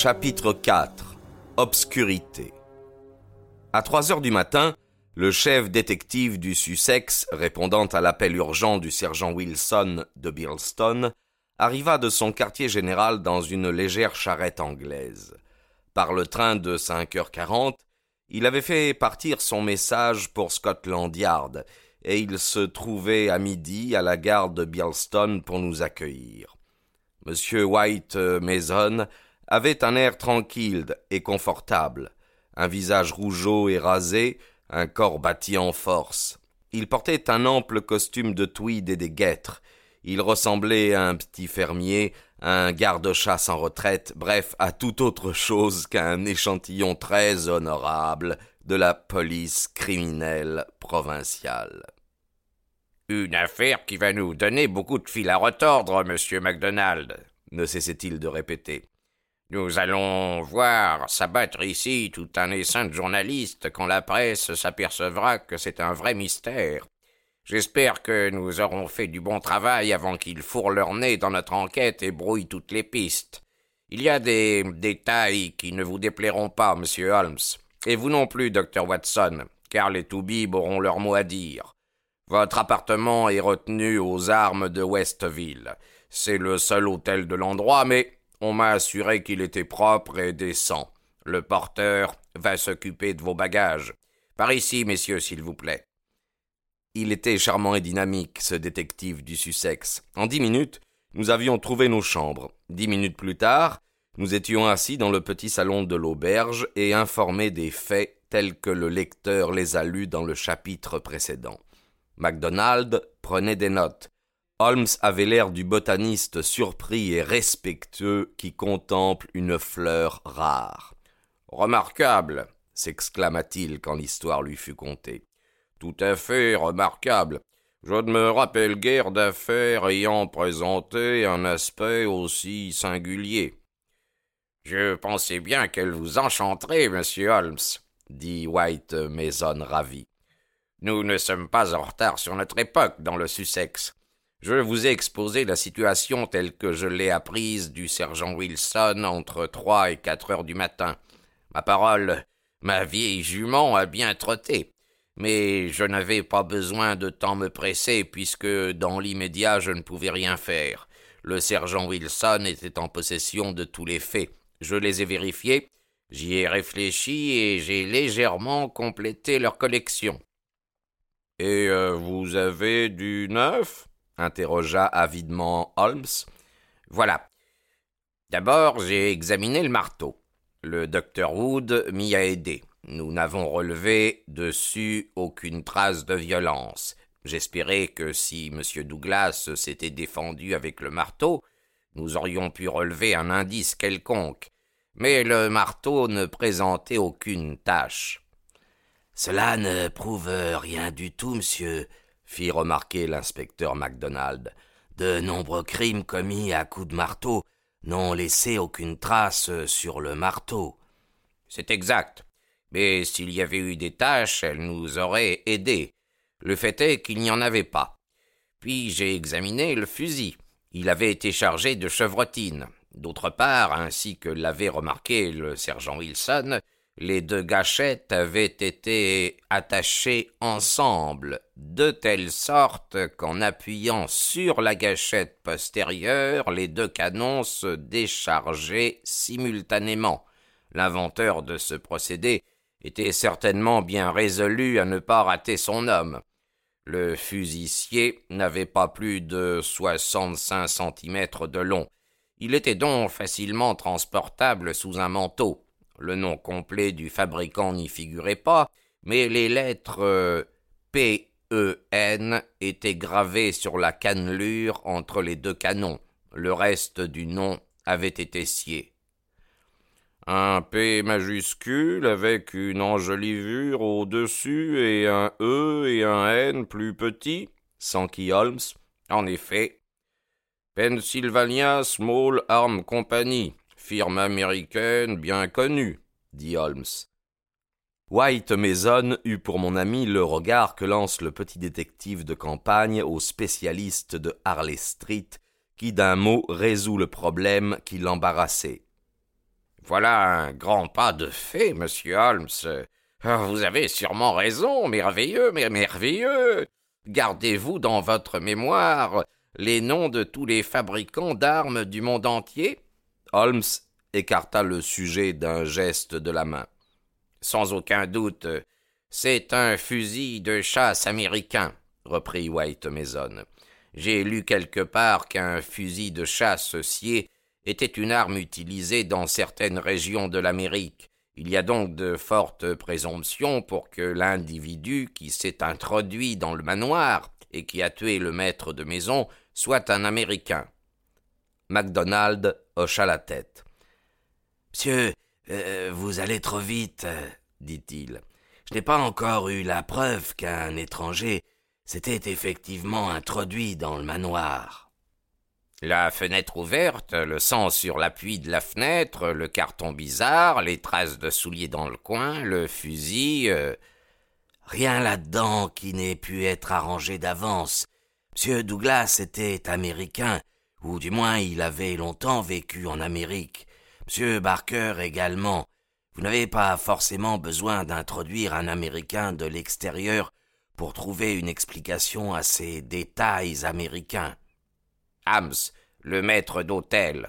Chapitre 4 Obscurité À trois heures du matin, le chef détective du Sussex, répondant à l'appel urgent du sergent Wilson de Birlstone, arriva de son quartier général dans une légère charrette anglaise. Par le train de cinq heures quarante, il avait fait partir son message pour Scotland Yard, et il se trouvait à midi à la gare de Birlstone pour nous accueillir. Monsieur White Mason avait un air tranquille et confortable, un visage rougeau et rasé, un corps bâti en force. Il portait un ample costume de tweed et des guêtres. Il ressemblait à un petit fermier, à un garde-chasse en retraite, bref, à tout autre chose qu'un échantillon très honorable de la police criminelle provinciale. Une affaire qui va nous donner beaucoup de fil à retordre, monsieur MacDonald, ne cessait-il de répéter. Nous allons voir s'abattre ici tout un essaim de journalistes quand la presse s'apercevra que c'est un vrai mystère. J'espère que nous aurons fait du bon travail avant qu'ils fourrent leur nez dans notre enquête et brouillent toutes les pistes. Il y a des détails qui ne vous déplairont pas, monsieur Holmes, et vous non plus, docteur Watson, car les Toubibs auront leur mot à dire. Votre appartement est retenu aux armes de Westville. C'est le seul hôtel de l'endroit, mais on m'a assuré qu'il était propre et décent. Le porteur va s'occuper de vos bagages. Par ici, messieurs, s'il vous plaît. Il était charmant et dynamique, ce détective du Sussex. En dix minutes, nous avions trouvé nos chambres. Dix minutes plus tard, nous étions assis dans le petit salon de l'auberge et informés des faits tels que le lecteur les a lus dans le chapitre précédent. MacDonald prenait des notes. Holmes avait l'air du botaniste surpris et respectueux qui contemple une fleur rare. Remarquable, s'exclama-t-il quand l'histoire lui fut contée. Tout à fait remarquable. Je ne me rappelle guère d'affaires ayant présenté un aspect aussi singulier. Je pensais bien qu'elle vous enchanterait, monsieur Holmes, dit White Mason ravi. Nous ne sommes pas en retard sur notre époque dans le Sussex. Je vous ai exposé la situation telle que je l'ai apprise du sergent Wilson entre trois et quatre heures du matin. Ma parole, ma vieille jument a bien trotté. Mais je n'avais pas besoin de temps me presser puisque dans l'immédiat je ne pouvais rien faire. Le sergent Wilson était en possession de tous les faits. Je les ai vérifiés, j'y ai réfléchi et j'ai légèrement complété leur collection. Et euh, vous avez du neuf? Interrogea avidement Holmes. Voilà. D'abord, j'ai examiné le marteau. Le docteur Wood m'y a aidé. Nous n'avons relevé dessus aucune trace de violence. J'espérais que si M. Douglas s'était défendu avec le marteau, nous aurions pu relever un indice quelconque. Mais le marteau ne présentait aucune tache. Cela ne prouve rien du tout, monsieur, fit remarquer l'inspecteur MacDonald. De nombreux crimes commis à coups de marteau n'ont laissé aucune trace sur le marteau. C'est exact. Mais s'il y avait eu des taches, elles nous auraient aidés. Le fait est qu'il n'y en avait pas. Puis j'ai examiné le fusil. Il avait été chargé de chevrotine. D'autre part, ainsi que l'avait remarqué le sergent Wilson, les deux gâchettes avaient été attachées ensemble, de telle sorte qu'en appuyant sur la gâchette postérieure, les deux canons se déchargeaient simultanément. L'inventeur de ce procédé était certainement bien résolu à ne pas rater son homme. Le fusicier n'avait pas plus de soixante-cinq centimètres de long. Il était donc facilement transportable sous un manteau. Le nom complet du fabricant n'y figurait pas, mais les lettres euh, P E N étaient gravées sur la cannelure entre les deux canons. Le reste du nom avait été scié. Un P majuscule avec une enjolivure au-dessus et un E et un N plus petit, s'enquit Holmes. En effet. Pennsylvania Small Arm Company, firme américaine bien connue, dit Holmes. White Mason eut pour mon ami le regard que lance le petit détective de campagne au spécialiste de Harley Street, qui d'un mot résout le problème qui l'embarrassait. Voilà un grand pas de fait, monsieur Holmes. Ah, vous avez sûrement raison, merveilleux, mais merveilleux. Gardez-vous dans votre mémoire les noms de tous les fabricants d'armes du monde entier Holmes écarta le sujet d'un geste de la main. Sans aucun doute, c'est un fusil de chasse américain, reprit White Mason. J'ai lu quelque part qu'un fusil de chasse scié était une arme utilisée dans certaines régions de l'Amérique. Il y a donc de fortes présomptions pour que l'individu qui s'est introduit dans le manoir et qui a tué le maître de maison soit un Américain. MacDonald hocha la tête. Monsieur, euh, vous allez trop vite, dit-il. Je n'ai pas encore eu la preuve qu'un étranger s'était effectivement introduit dans le manoir. La fenêtre ouverte, le sang sur l'appui de la fenêtre, le carton bizarre, les traces de souliers dans le coin, le fusil. Euh, Rien là-dedans qui n'ait pu être arrangé d'avance. Monsieur Douglas était américain, ou du moins il avait longtemps vécu en Amérique. Monsieur Barker également. Vous n'avez pas forcément besoin d'introduire un Américain de l'extérieur pour trouver une explication à ces détails américains. Hams, le maître d'hôtel.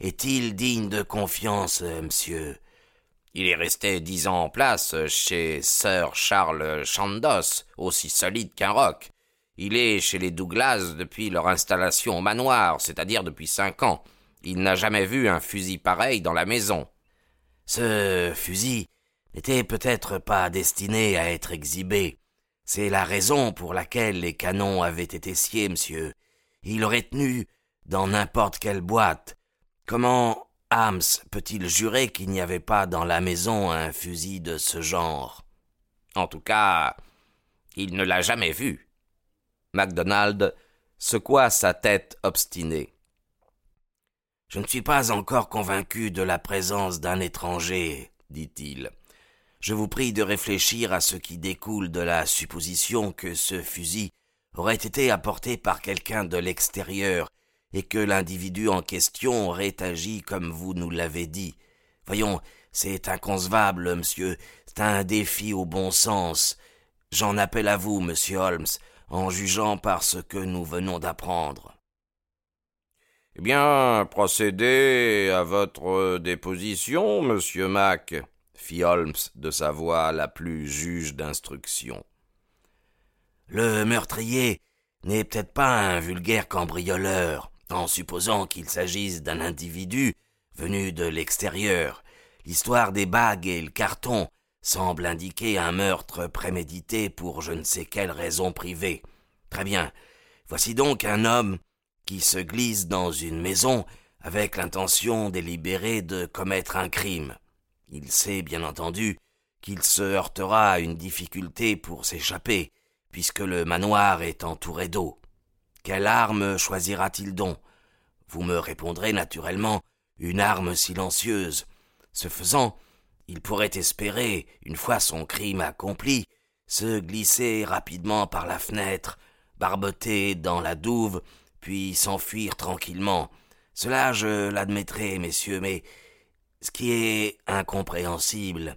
Est-il digne de confiance, monsieur? Il est resté dix ans en place chez Sir Charles Chandos, aussi solide qu'un roc. Il est chez les Douglas depuis leur installation au manoir, c'est-à-dire depuis cinq ans. Il n'a jamais vu un fusil pareil dans la maison. Ce fusil n'était peut-être pas destiné à être exhibé. C'est la raison pour laquelle les canons avaient été sciés, monsieur il aurait tenu dans n'importe quelle boîte. Comment Hams peut-il jurer qu'il n'y avait pas dans la maison un fusil de ce genre? En tout cas, il ne l'a jamais vu. MacDonald secoua sa tête obstinée. Je ne suis pas encore convaincu de la présence d'un étranger, dit-il. Je vous prie de réfléchir à ce qui découle de la supposition que ce fusil aurait été apporté par quelqu'un de l'extérieur, et que l'individu en question aurait agi comme vous nous l'avez dit. Voyons, c'est inconcevable, monsieur, c'est un défi au bon sens. J'en appelle à vous, monsieur Holmes, en jugeant par ce que nous venons d'apprendre. Eh bien, procédez à votre déposition, monsieur Mac, fit Holmes de sa voix la plus juge d'instruction. Le meurtrier n'est peut-être pas un vulgaire cambrioleur, en supposant qu'il s'agisse d'un individu venu de l'extérieur. L'histoire des bagues et le carton semble indiquer un meurtre prémédité pour je ne sais quelle raison privée. Très bien. Voici donc un homme qui se glisse dans une maison avec l'intention délibérée de commettre un crime. Il sait, bien entendu, qu'il se heurtera à une difficulté pour s'échapper, puisque le manoir est entouré d'eau. Quelle arme choisira-t-il donc? Vous me répondrez naturellement une arme silencieuse. Ce faisant, il pourrait espérer, une fois son crime accompli, se glisser rapidement par la fenêtre, barboter dans la douve, puis s'enfuir tranquillement. Cela je l'admettrai, messieurs, mais ce qui est incompréhensible,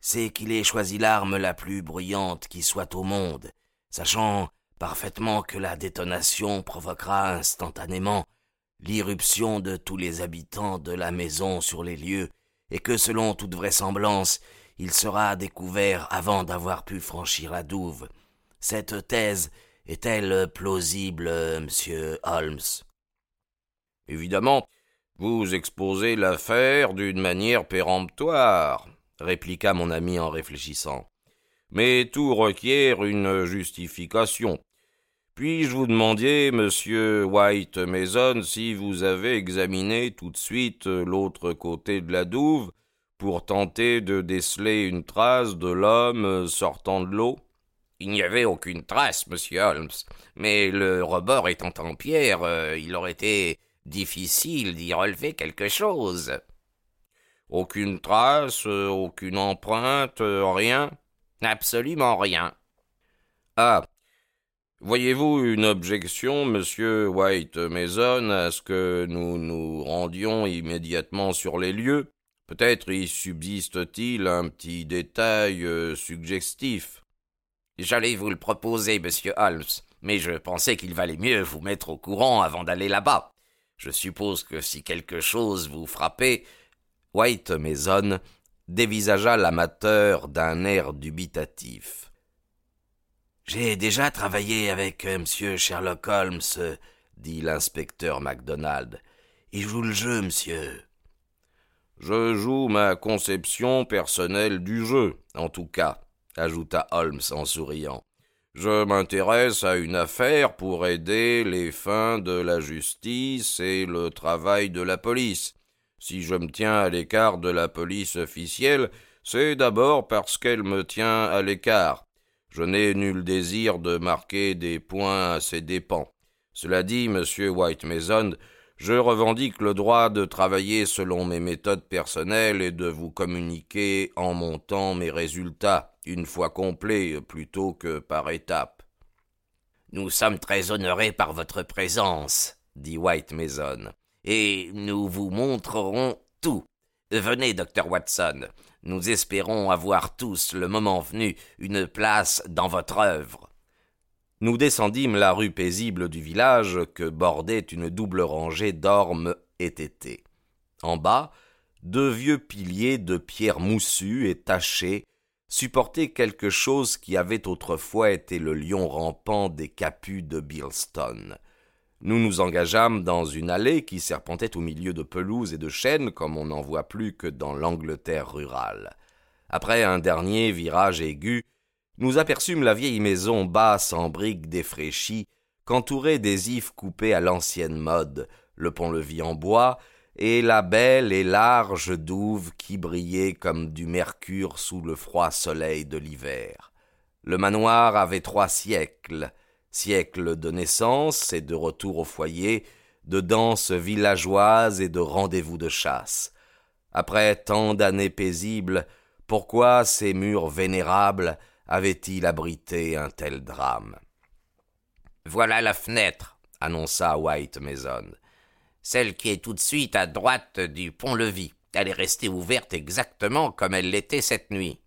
c'est qu'il ait choisi l'arme la plus bruyante qui soit au monde, sachant parfaitement que la détonation provoquera instantanément l'irruption de tous les habitants de la maison sur les lieux, et que selon toute vraisemblance, il sera découvert avant d'avoir pu franchir la douve. Cette thèse est-elle plausible, monsieur Holmes? Évidemment, vous exposez l'affaire d'une manière péremptoire, répliqua mon ami en réfléchissant mais tout requiert une justification. Puis-je vous demander, monsieur White Mason, si vous avez examiné tout de suite l'autre côté de la douve pour tenter de déceler une trace de l'homme sortant de l'eau? Il n'y avait aucune trace, monsieur Holmes, mais le rebord étant en pierre, euh, il aurait été difficile d'y relever quelque chose. Aucune trace, aucune empreinte, rien? Absolument rien. Ah. Voyez-vous une objection, monsieur White Mason, à ce que nous nous rendions immédiatement sur les lieux? Peut-être y subsiste-t-il un petit détail euh, suggestif. J'allais vous le proposer, monsieur Holmes, mais je pensais qu'il valait mieux vous mettre au courant avant d'aller là-bas. Je suppose que si quelque chose vous frappait. White Mason dévisagea l'amateur d'un air dubitatif. J'ai déjà travaillé avec euh, M. Sherlock Holmes, dit l'inspecteur MacDonald. Il joue le jeu, monsieur. Je joue ma conception personnelle du jeu, en tout cas, ajouta Holmes en souriant. Je m'intéresse à une affaire pour aider les fins de la justice et le travail de la police. Si je me tiens à l'écart de la police officielle, c'est d'abord parce qu'elle me tient à l'écart. Je n'ai nul désir de marquer des points à ses dépens. Cela dit, monsieur White Mason, je revendique le droit de travailler selon mes méthodes personnelles et de vous communiquer en montant mes résultats, une fois complets, plutôt que par étapes. Nous sommes très honorés par votre présence, dit White Mason et nous vous montrerons tout. Venez, docteur Watson, nous espérons avoir tous, le moment venu, une place dans votre œuvre. Nous descendîmes la rue paisible du village que bordait une double rangée d'ormes étêtés. En bas, deux vieux piliers de pierre moussue et tachés supportaient quelque chose qui avait autrefois été le lion rampant des capus de Bilston. Nous nous engageâmes dans une allée qui serpentait au milieu de pelouses et de chênes comme on n'en voit plus que dans l'Angleterre rurale. Après un dernier virage aigu, nous aperçûmes la vieille maison basse en briques défraîchies, qu'entouraient des ifs coupés à l'ancienne mode, le pont-levis en bois, et la belle et large douve qui brillait comme du mercure sous le froid soleil de l'hiver. Le manoir avait trois siècles, siècle de naissance et de retour au foyer, de danses villageoises et de rendez-vous de chasse. Après tant d'années paisibles, pourquoi ces murs vénérables avaient-ils abrité un tel drame? Voilà la fenêtre, annonça White Mason. Celle qui est tout de suite à droite du pont-levis. Elle est restée ouverte exactement comme elle l'était cette nuit.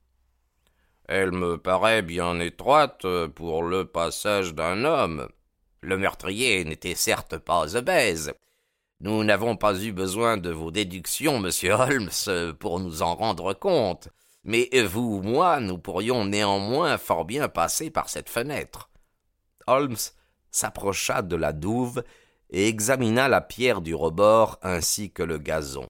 Elle me paraît bien étroite pour le passage d'un homme. Le meurtrier n'était certes pas obèse. Nous n'avons pas eu besoin de vos déductions, monsieur Holmes, pour nous en rendre compte. Mais vous ou moi, nous pourrions néanmoins fort bien passer par cette fenêtre. Holmes s'approcha de la douve et examina la pierre du rebord ainsi que le gazon.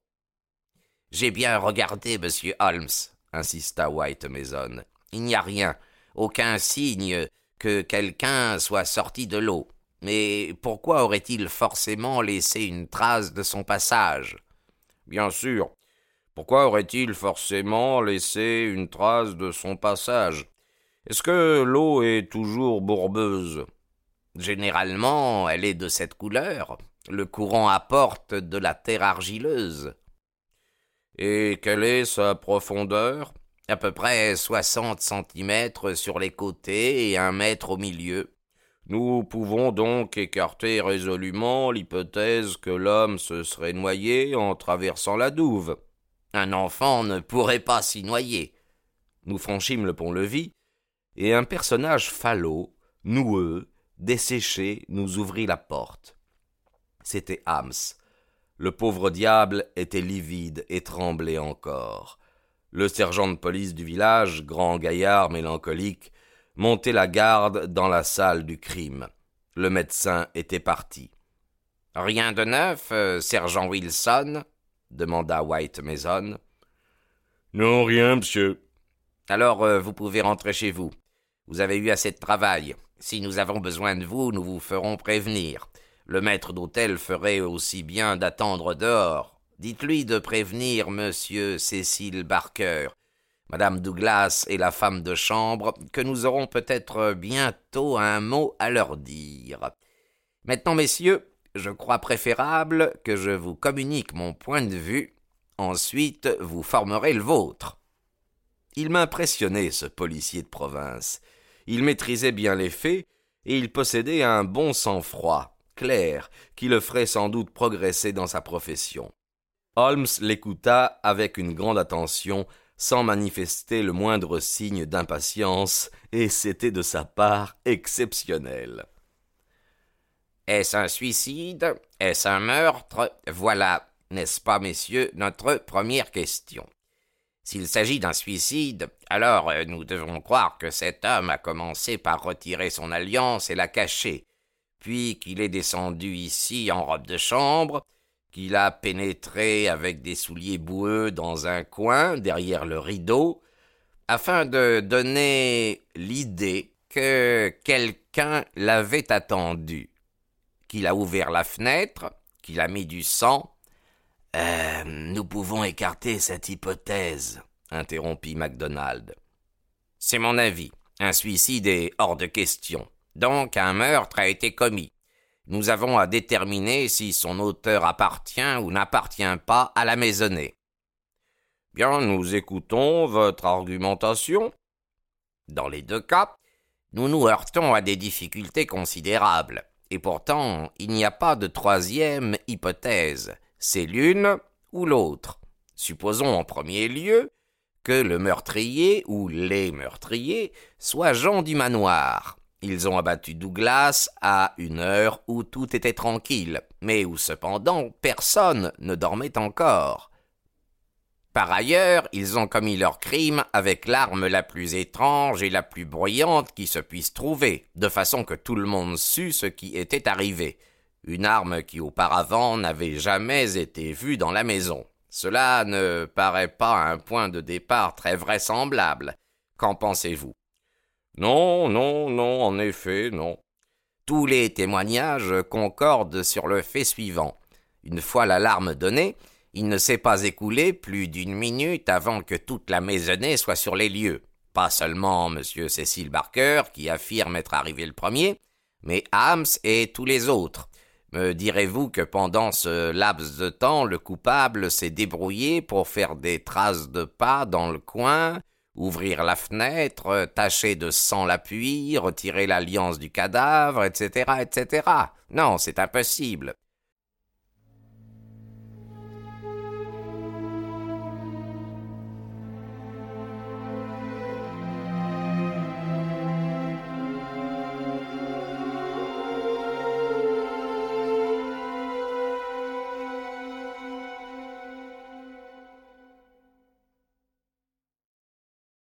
J'ai bien regardé, monsieur Holmes, insista White Mason. Il n'y a rien, aucun signe que quelqu'un soit sorti de l'eau. Mais pourquoi aurait-il forcément laissé une trace de son passage? Bien sûr. Pourquoi aurait-il forcément laissé une trace de son passage? Est-ce que l'eau est toujours bourbeuse? Généralement, elle est de cette couleur. Le courant apporte de la terre argileuse. Et quelle est sa profondeur? À peu près soixante centimètres sur les côtés et un mètre au milieu. Nous pouvons donc écarter résolument l'hypothèse que l'homme se serait noyé en traversant la douve. Un enfant ne pourrait pas s'y noyer. Nous franchîmes le pont-levis, et un personnage falot, noueux, desséché, nous ouvrit la porte. C'était Hams. Le pauvre diable était livide et tremblait encore. Le sergent de police du village, grand gaillard mélancolique, montait la garde dans la salle du crime. Le médecin était parti. Rien de neuf, euh, sergent Wilson? demanda White Mason. Non, rien, monsieur. Alors euh, vous pouvez rentrer chez vous. Vous avez eu assez de travail. Si nous avons besoin de vous, nous vous ferons prévenir. Le maître d'hôtel ferait aussi bien d'attendre dehors. Dites-lui de prévenir monsieur Cécile Barker, madame Douglas et la femme de chambre, que nous aurons peut-être bientôt un mot à leur dire. Maintenant, messieurs, je crois préférable que je vous communique mon point de vue. Ensuite, vous formerez le vôtre. Il m'impressionnait, ce policier de province. Il maîtrisait bien les faits, et il possédait un bon sang-froid, clair, qui le ferait sans doute progresser dans sa profession. Holmes l'écouta avec une grande attention, sans manifester le moindre signe d'impatience, et c'était de sa part exceptionnel. Est-ce un suicide? Est-ce un meurtre? Voilà, n'est-ce pas, messieurs, notre première question. S'il s'agit d'un suicide, alors euh, nous devons croire que cet homme a commencé par retirer son alliance et la cacher, puis qu'il est descendu ici en robe de chambre, qu'il a pénétré avec des souliers boueux dans un coin derrière le rideau, afin de donner l'idée que quelqu'un l'avait attendu, qu'il a ouvert la fenêtre, qu'il a mis du sang, euh, nous pouvons écarter cette hypothèse, interrompit MacDonald. C'est mon avis. Un suicide est hors de question. Donc un meurtre a été commis. Nous avons à déterminer si son auteur appartient ou n'appartient pas à la maisonnée. Bien, nous écoutons votre argumentation. Dans les deux cas, nous nous heurtons à des difficultés considérables. Et pourtant, il n'y a pas de troisième hypothèse c'est l'une ou l'autre. Supposons en premier lieu que le meurtrier ou les meurtriers soient gens du manoir. Ils ont abattu Douglas à une heure où tout était tranquille, mais où cependant personne ne dormait encore. Par ailleurs, ils ont commis leur crime avec l'arme la plus étrange et la plus bruyante qui se puisse trouver, de façon que tout le monde sût ce qui était arrivé une arme qui auparavant n'avait jamais été vue dans la maison. Cela ne paraît pas un point de départ très vraisemblable. Qu'en pensez-vous? Non, non, non, en effet, non. Tous les témoignages concordent sur le fait suivant. Une fois l'alarme donnée, il ne s'est pas écoulé plus d'une minute avant que toute la maisonnée soit sur les lieux. Pas seulement M. Cécile Barker, qui affirme être arrivé le premier, mais Hams et tous les autres. Me direz-vous que pendant ce laps de temps, le coupable s'est débrouillé pour faire des traces de pas dans le coin, ouvrir la fenêtre, tacher de sang l'appui, retirer l'alliance du cadavre, etc., etc. Non, c'est impossible.